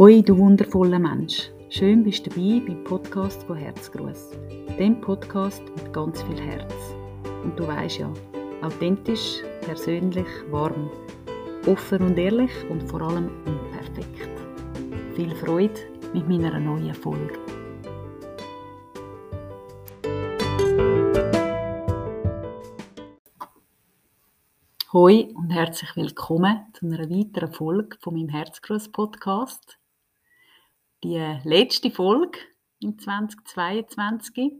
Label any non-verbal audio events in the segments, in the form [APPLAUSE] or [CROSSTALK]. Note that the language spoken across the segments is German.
Hoi, du wundervoller Mensch. Schön bist du dabei beim Podcast von Herzgruß. Dem Podcast mit ganz viel Herz. Und du weißt ja, authentisch, persönlich, warm, offen und ehrlich und vor allem unperfekt. Viel Freude mit meiner neuen Folge. Hoi und herzlich willkommen zu einer weiteren Folge von meinem Herzgruß Podcast. Die letzte Folge im 2022,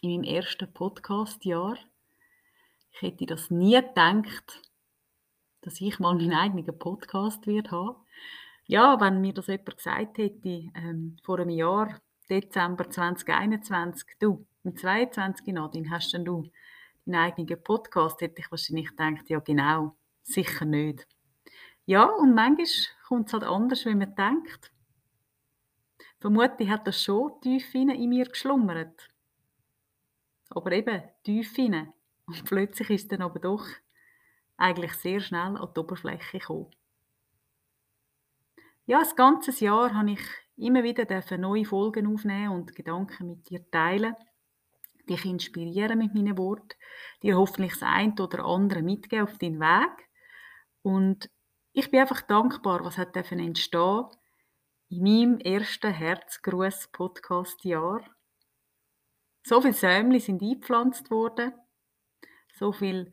in meinem ersten Podcast-Jahr. Ich hätte das nie gedacht, dass ich mal meinen eigenen Podcast wird haben. Ja, wenn mir das jemand gesagt hätte, ähm, vor einem Jahr, Dezember 2021, du, im 22. Nadine, hast denn du einen eigenen Podcast, hätte ich wahrscheinlich gedacht, ja genau, sicher nicht. Ja, und manchmal kommt es halt anders, wenn man denkt. Vermutlich hat das schon tief in mir geschlummert. Aber eben tief hinein. Und plötzlich ist es dann aber doch eigentlich sehr schnell an die Oberfläche gekommen. Ja, das ganze Jahr habe ich immer wieder neue Folgen aufnehmen und Gedanken mit dir teilen dich inspirieren mit meinen Worten, dir hoffentlich das eine oder andere mitgeben auf deinen Weg. Und ich bin einfach dankbar, was hat entstehen in meinem ersten Herzgruß-Podcast-Jahr. So viele Sämli sind eingepflanzt worden, so viele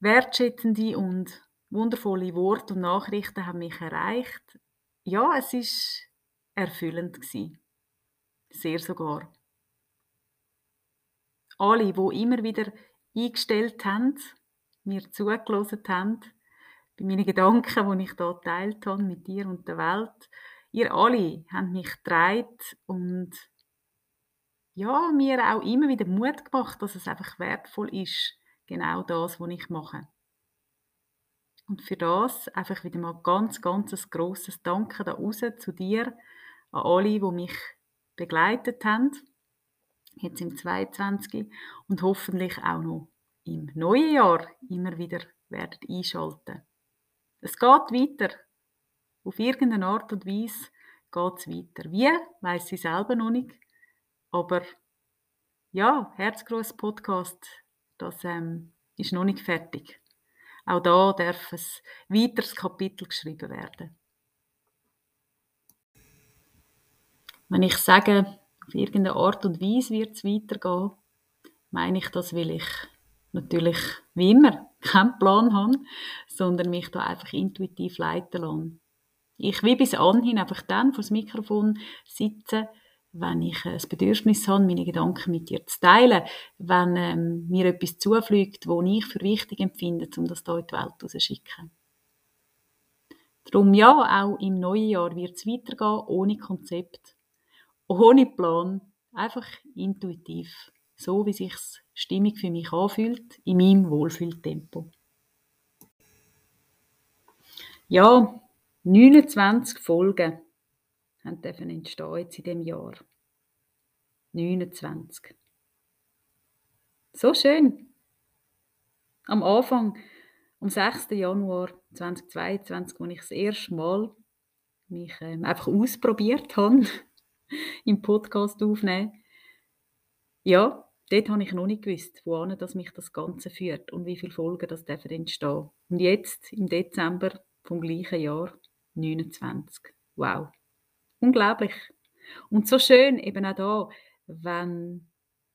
wertschätzende und wundervolle Worte und Nachrichten haben mich erreicht. Ja, es ist erfüllend gewesen. Sehr sogar alle, die immer wieder eingestellt haben, mir zugelassen haben, bei meinen Gedanken, die ich hier geteilt habe mit dir und der Welt. Ihr alle habt mich getragen und ja, mir auch immer wieder Mut gemacht, dass es einfach wertvoll ist, genau das, was ich mache. Und für das einfach wieder mal ganz, ganz ein grosses Danke da raus zu dir, an alle, die mich begleitet haben jetzt im 22. und hoffentlich auch noch im neuen Jahr immer wieder werden einschalten. Es geht weiter. Auf irgendeine Art und Weise geht es weiter. Wie, weiß sie selber noch nicht. Aber ja, Herzgroß Podcast, das ähm, ist noch nicht fertig. Auch da darf ein weiteres Kapitel geschrieben werden. Wenn ich sage, auf irgendeine Art und Weise wird es weitergehen, meine ich das, weil ich natürlich wie immer keinen Plan habe, sondern mich da einfach intuitiv leiten lasse. Ich will bis anhin einfach dann vor das Mikrofon sitzen, wenn ich ein Bedürfnis habe, meine Gedanken mit dir zu teilen, wenn ähm, mir etwas zufliegt, wo ich für wichtig empfinde, um das hier in die Welt rauszuschicken. Darum ja, auch im neuen Jahr wird es weitergehen, ohne Konzept, ohne Plan, einfach intuitiv, so wie sich's stimmig für mich anfühlt, in meinem Wohlfühltempo. Ja, 29 Folgen dürfen entstehen jetzt in dem Jahr. 29. So schön. Am Anfang, am 6. Januar 2022, als ich das erste Mal mich ähm, einfach ausprobiert habe, [LAUGHS] im Podcast aufnehmen. Ja, dort habe ich noch nicht gewusst, wohin das mich das Ganze führt und wie viele Folgen das entstehen. Und jetzt, im Dezember vom gleichen Jahr, 29. Wow. Unglaublich. Und so schön eben auch da, wenn,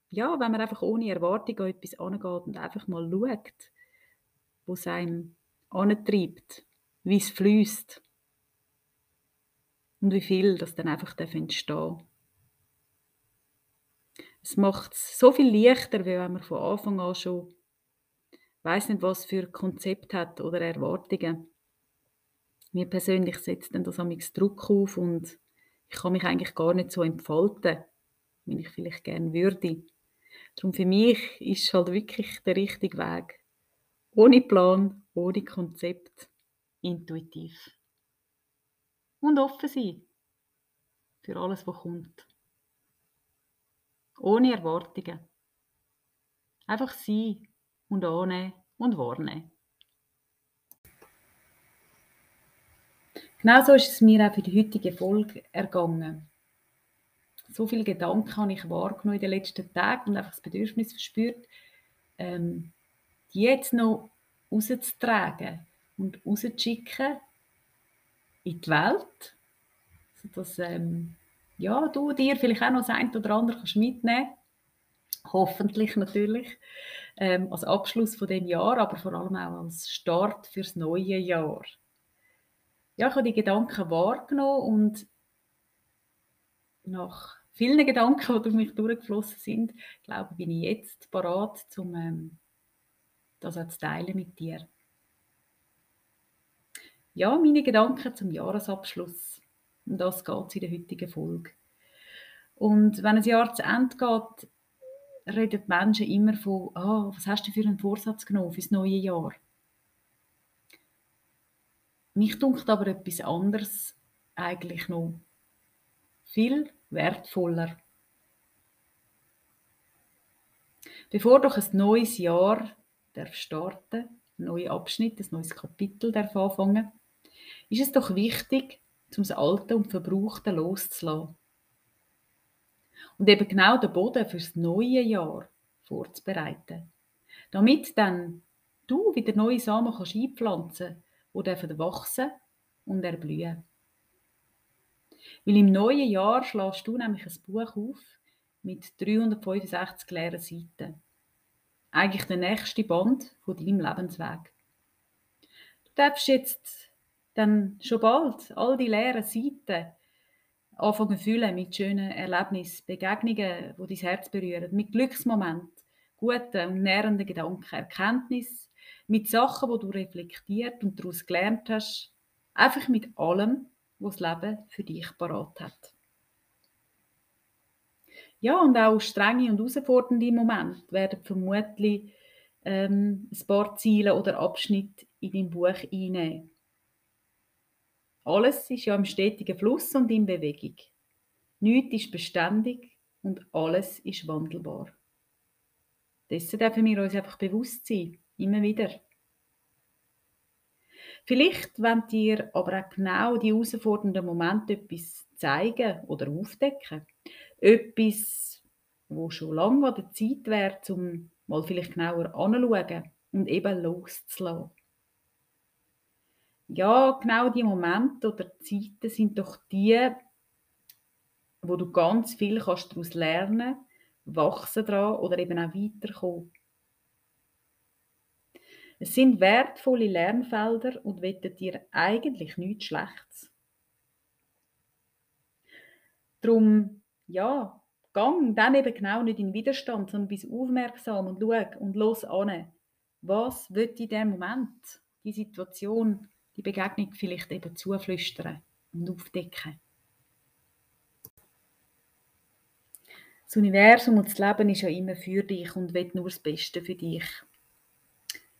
ja, wenn man einfach ohne Erwartung an etwas angeht und einfach mal schaut, wo es einem antreibt, wie es fließt und wie viel das dann einfach entstehen. Es macht es so viel leichter, wenn man von Anfang an schon weiß nicht, was für Konzept hat oder Erwartungen. Mir persönlich setzt dann das amigs Druck auf und ich kann mich eigentlich gar nicht so entfalten, wie ich vielleicht gerne würde. Darum für mich ist halt wirklich der richtige Weg. Ohne Plan, ohne Konzept, intuitiv und offen sein für alles, was kommt. Ohne Erwartungen. Einfach sein und annehmen und wahrnehmen. Genauso ist es mir auch für die heutige Folge ergangen. So viele Gedanken habe ich wahrgenommen in den letzten Tagen und einfach das Bedürfnis verspürt, ähm, die jetzt noch rauszutragen und rauszuschicken in die Welt, sodass ähm, ja, du dir vielleicht auch noch das eine oder andere kannst mitnehmen Hoffentlich natürlich. Ähm, als Abschluss von dem Jahr, aber vor allem auch als Start fürs neue Jahr. Ja, ich habe die Gedanken wahrgenommen und nach vielen Gedanken, die durch mich durchgeflossen sind, glaube bin ich jetzt parat, um ähm, das auch zu teilen mit dir. Ja, meine Gedanken zum Jahresabschluss. Um das geht es in der heutigen Folge. Und wenn ein Jahr zu Ende geht, reden die Menschen immer von, oh, was hast du für einen Vorsatz genommen fürs neue Jahr? Mich dunkelt aber etwas anderes eigentlich noch viel wertvoller. Bevor doch ein neues Jahr darf starten, ein neuer Abschnitt, ein neues Kapitel darf anfangen, ist es doch wichtig, um das Alte und Verbrauchte loszulassen und eben genau den Boden fürs neue Jahr vorzubereiten. Damit dann du wieder neue Samen kannst einpflanzen die dürfen wachsen und erblühen. Weil im neuen Jahr schlägst du nämlich ein Buch auf mit 365 leeren Seiten. Eigentlich der nächste Band von deinem Lebensweg. Du darfst jetzt dann schon bald all die leeren Seiten anfangen zu fühlen mit schönen Erlebnissen, Begegnungen, die dein Herz berühren, mit Glücksmomenten, guten und nährenden Gedanken, Erkenntnis, mit Sachen, die du reflektiert und daraus gelernt hast, einfach mit allem, was das Leben für dich parat hat. Ja, und auch strenge und herausfordernde Momente werden vermutlich ähm, ein paar Ziele oder Abschnitte in dein Buch einnehmen. Alles ist ja im stetigen Fluss und in Bewegung. Nichts ist beständig und alles ist wandelbar. Dessen dürfen wir uns einfach bewusst sein, immer wieder. Vielleicht wollt ihr aber auch genau die herausfordernden Momente etwas zeigen oder aufdecken. Etwas, wo schon lange an der Zeit wäre, um mal vielleicht genauer anzuschauen und eben loszulassen ja, genau die Momente oder Zeiten sind doch die, wo du ganz viel kannst daraus lernen, wachsen dran oder eben auch weiterkommen. Es sind wertvolle Lernfelder und wettet dir eigentlich nichts Schlechtes. Drum, ja, gang dann eben genau nicht in Widerstand, sondern bist aufmerksam und schau und los an. Was wird in dem Moment, die Situation die Begegnung vielleicht eben zuflüstern und aufdecken. Das Universum und das Leben ist ja immer für dich und will nur das Beste für dich.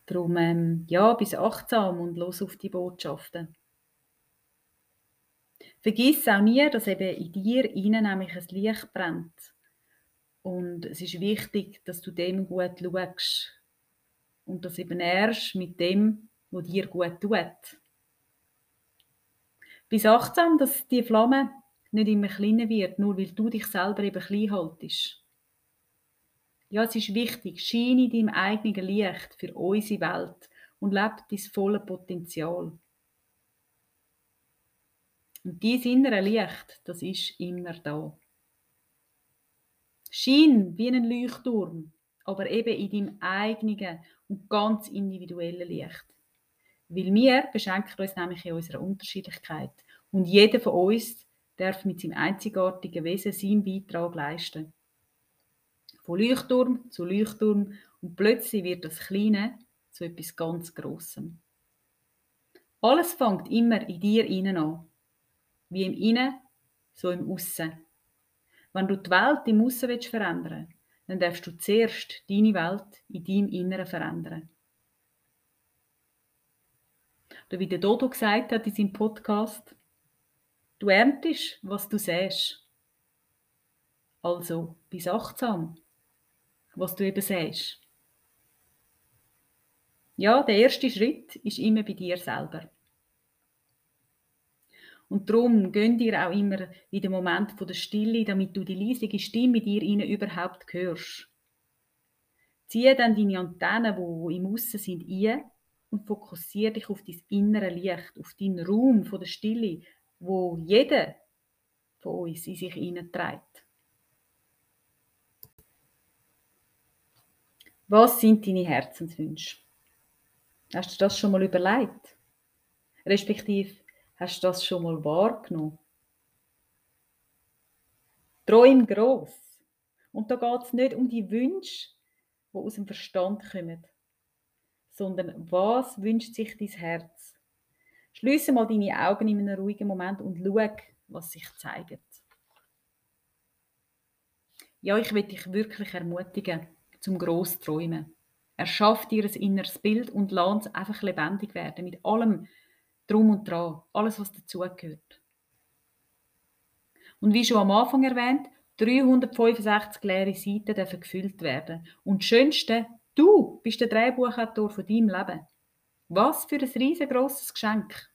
Darum, ähm, ja, bist achtsam und los auf die Botschaften. Vergiss auch nie, dass eben in dir innen nämlich ein Licht brennt. Und es ist wichtig, dass du dem gut schaust. Und das eben erst mit dem, was dir gut tut. Bist achtsam, dass die Flamme nicht immer kleiner wird, nur weil du dich selber eben klein haltest. Ja, es ist wichtig, scheine deinem eigenen Licht für unsere Welt und lebe dein volles Potenzial. Und dieses innere Licht, das ist immer da. Schein wie ein Leuchtturm, aber eben in deinem eigenen und ganz individuellen Licht. Weil wir beschenken uns nämlich in unserer Unterschiedlichkeit. Und jeder von uns darf mit seinem einzigartigen Wesen seinen Beitrag leisten. Von Leuchtturm zu Leuchtturm und plötzlich wird das Kleine zu etwas ganz Grossem. Alles fängt immer in dir innen an. Wie im Innen, so im Aussen. Wenn du die Welt im Aussen verändern willst, dann darfst du zuerst deine Welt in deinem Inneren verändern. Oder wie der Dodo gesagt hat in seinem Podcast, du erntest, was du säst. Also, bist achtsam, was du eben säst. Ja, der erste Schritt ist immer bei dir selber. Und darum gönn dir auch immer in den Moment der Stille, damit du die leisige Stimme dir innen überhaupt hörst. Ziehe dann deine Antennen, die im Aussen sind, ein und fokussiere dich auf dein innere Licht, auf deinen Raum der Stille, wo jeder von uns in sich hineinträgt. Was sind deine Herzenswünsche? Hast du das schon mal überlegt? Respektive, hast du das schon mal wahrgenommen? Träum gross. Und da geht es nicht um die Wünsche, die aus dem Verstand kommen, sondern was wünscht sich dein Herz? Schließe mal deine Augen in einem ruhigen Moment und schau, was sich zeigt. Ja, ich will dich wirklich ermutigen, zum gross träumen. Erschaff dir ein inneres Bild und lass es einfach lebendig werden, mit allem Drum und Dran, alles, was dazugehört. Und wie schon am Anfang erwähnt, 365 leere Seiten dürfen gefüllt werden. Und das Schönste, du bist der Drehbuchautor von deinem Leben. Was für ein riesengroßes Geschenk.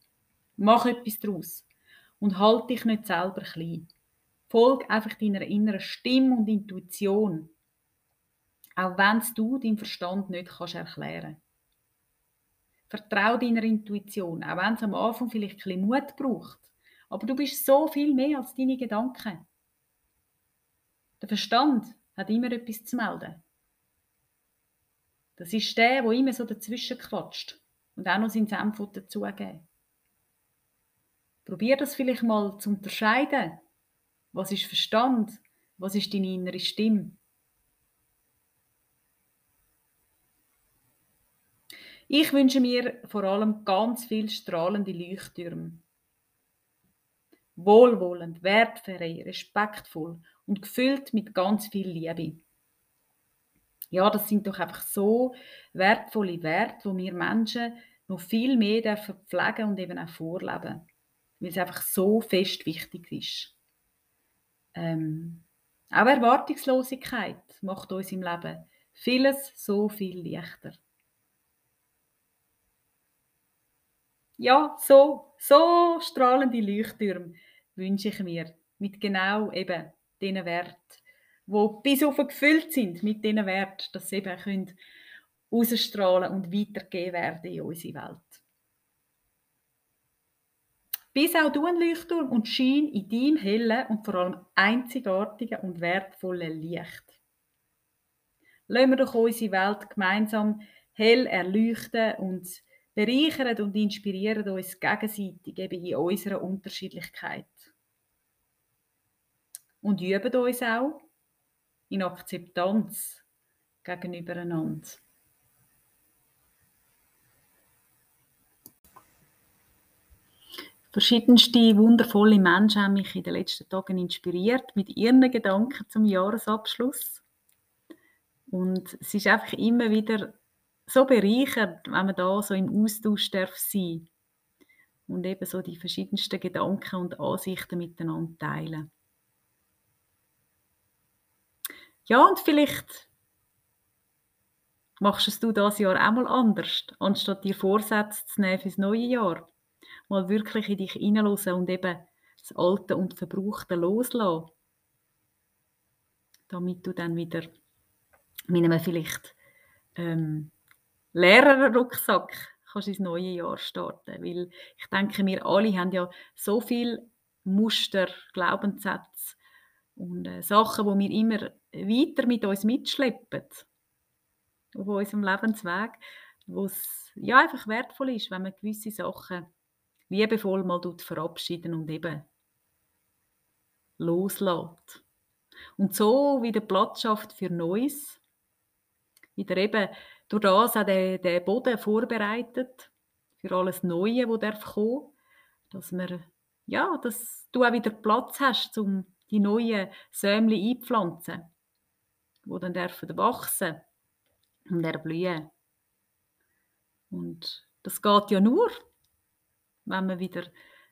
Mach etwas daraus. Und halt dich nicht selber klein. Folg einfach deiner inneren Stimme und Intuition. Auch wenn du deinen Verstand nicht kannst erklären Vertrau deiner Intuition, auch wenn es am Anfang vielleicht ein bisschen Mut braucht. Aber du bist so viel mehr als deine Gedanken. Der Verstand hat immer etwas zu melden. Das ist der, der immer so dazwischen quatscht und auch noch seinen Senf dazugeben. Probier das vielleicht mal zu unterscheiden. Was ist Verstand? Was ist deine innere Stimme? Ich wünsche mir vor allem ganz viel strahlende Leuchttürme. Wohlwollend, wertfrei, respektvoll und gefüllt mit ganz viel Liebe. Ja, das sind doch einfach so wertvolle Werte, wo wir Menschen noch viel mehr dürfen pflegen und eben auch vorleben, weil es einfach so fest wichtig ist. Ähm, auch Erwartungslosigkeit macht uns im Leben vieles so viel leichter. Ja, so, so strahlende Leuchttürme wünsche ich mir. Mit genau eben diesen Wert, wo bis auf gefüllt sind mit diesen Wert, dass sie eben können ausstrahlen und weitergeben werden in unsere Welt. Bis auch du ein Leuchtturm und Schein in deinem hellen und vor allem einzigartigen und wertvollen Licht. Lassen wir doch unsere Welt gemeinsam hell erleuchten und bereichern und inspirieren uns gegenseitig eben in unserer Unterschiedlichkeit. Und üben uns auch in Akzeptanz gegenübereinander. Verschiedenste wundervolle Menschen haben mich in den letzten Tagen inspiriert mit ihren Gedanken zum Jahresabschluss. Und es ist einfach immer wieder so bereichernd, wenn man da so im Austausch darf sein und eben so die verschiedensten Gedanken und Ansichten miteinander teilen. Ja, und vielleicht machst du das Jahr auch mal anders, anstatt dir Vorsätze zu nehmen fürs neue Jahr. Mal wirklich in dich hineinhören und eben das Alte und Verbrauchte loslassen. Damit du dann wieder mit einem vielleicht ähm, Lehrerrucksack kannst du ins neue Jahr starten. Weil ich denke, wir alle haben ja so viele Muster, Glaubenssätze und äh, Sachen, die wir immer weiter mit uns mitschleppen auf unserem Lebensweg, wo es ja einfach wertvoll ist, wenn man gewisse Sachen liebevoll mal verabschieden und eben loslässt. Und so wieder Platz schafft für Neues, wieder eben durch das auch den, den Boden vorbereitet für alles Neue, das darf kommen, dass wir, ja, dass du auch wieder Platz hast, um die neuen Sämli einpflanzen, die dann dürfen wachsen und erblühen. Und das geht ja nur, wenn man wieder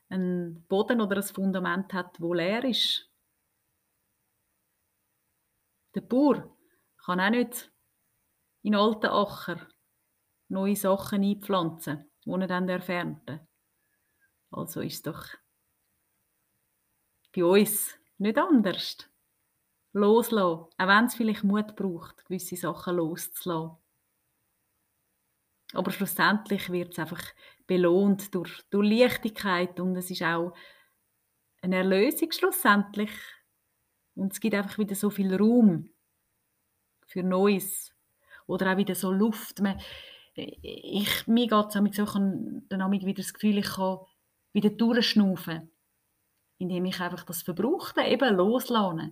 einen Boden oder ein Fundament hat, wo leer ist. Der Bauer kann auch nicht in alten Acker neue Sachen einpflanzen, die er dann ernten Also ist es doch bei uns nicht anders. Loslassen, auch wenn es vielleicht Mut braucht, gewisse Sachen loszulassen. Aber schlussendlich wird es einfach belohnt durch, durch Leichtigkeit und es ist auch eine Erlösung schlussendlich. Und es gibt einfach wieder so viel Raum für Neues. Oder auch wieder so Luft. Man, ich, mir geht es so, ich habe dann wieder das Gefühl, ich kann wieder durchschnaufen. Indem ich einfach das Verbrauchte eben loslasse.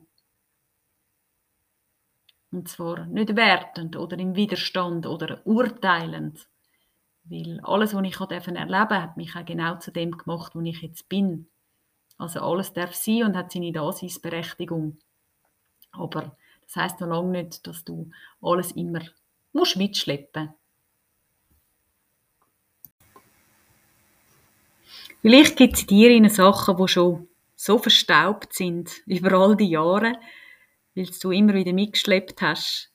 Und zwar nicht wertend oder im Widerstand oder urteilend. Weil alles, was ich erleben durfte, hat mich auch genau zu dem gemacht, wo ich jetzt bin. Also alles darf sein und hat seine Daseinsberechtigung. Aber das heißt noch lange nicht, dass du alles immer musst mitschleppen Vielleicht gibt es in dir Sachen, die schon so verstaubt sind [LAUGHS] über all die Jahre, weil du immer wieder mitgeschleppt hast.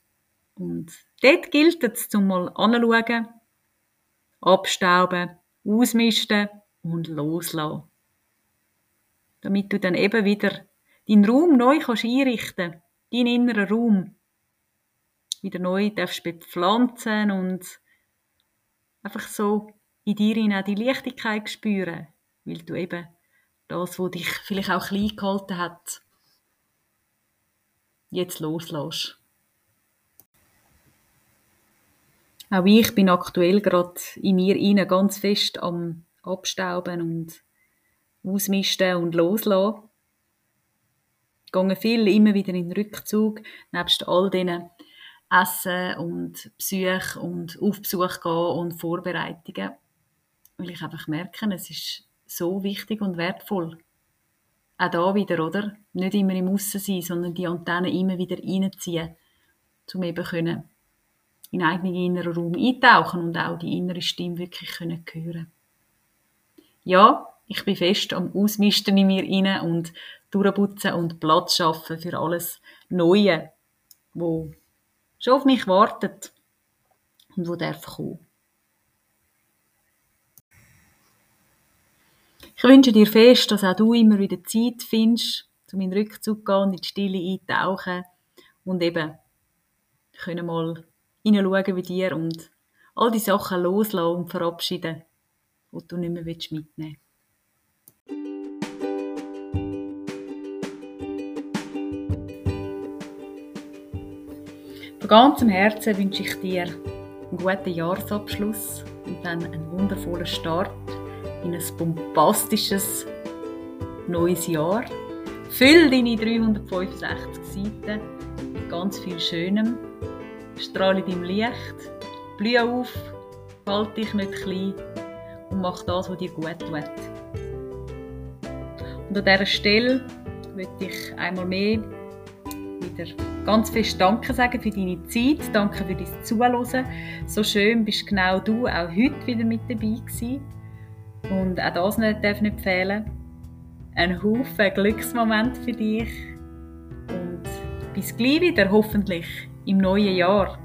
Und dort gilt es, zum mal anzuschauen, abstauben, ausmisten und loslassen. Damit du dann eben wieder deinen Raum neu kannst einrichten deinen inneren Raum wieder neu darfst bepflanzen und einfach so in dir auch die Leichtigkeit spüren, weil du eben das, was dich vielleicht auch klein gehalten hat, jetzt loslässt. Auch ich bin aktuell gerade in mir inne ganz fest am Abstauben und Ausmisten und Loslassen. Ich gehe viel immer wieder in den Rückzug, nebst all diesen Essen und Besuch und Aufbesuch gehen und Vorbereitungen. Weil ich einfach merke, es ist so wichtig und wertvoll. Auch da wieder, oder? Nicht immer im Aussen sein, sondern die Antennen immer wieder reinziehen, um eben können in eigenen inneren Raum eintauchen und auch die innere Stimme wirklich können hören Ja, ich bin fest am Ausmisten in mir rein und durchputzen und Platz schaffen für alles Neue, wo schon auf mich wartet und wo darf kommen. Ich wünsche dir fest, dass auch du immer wieder Zeit findest, in den Rückzug zu gehen und in die Stille eintauchen und eben können mal hineinschauen bei dir und all die Sachen loslassen und verabschieden, die du nicht mehr mitnehmen willst. Von ganzem Herzen wünsche ich dir einen guten Jahresabschluss und dann einen wundervollen Start in ein bombastisches neues Jahr. Füll deine 365 Seiten mit ganz viel Schönem. Strahle deinem Licht, blühe auf, halt dich nicht klein und mach das, was dir gut tut. Und an dieser Stelle möchte ich einmal mehr wieder ganz fest Danke sagen für deine Zeit, danke für dein Zuhören. So schön bist genau du auch heute wieder mit dabei gewesen. Und auch das nicht, darf nicht fehlen. Ein Haufen Glücksmoment für dich. Und bis gleich wieder, hoffentlich im neuen Jahr.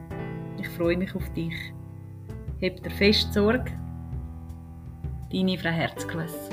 Ich freue mich auf dich. Habt dir fest Sorge. Deine Frau Herzgruß.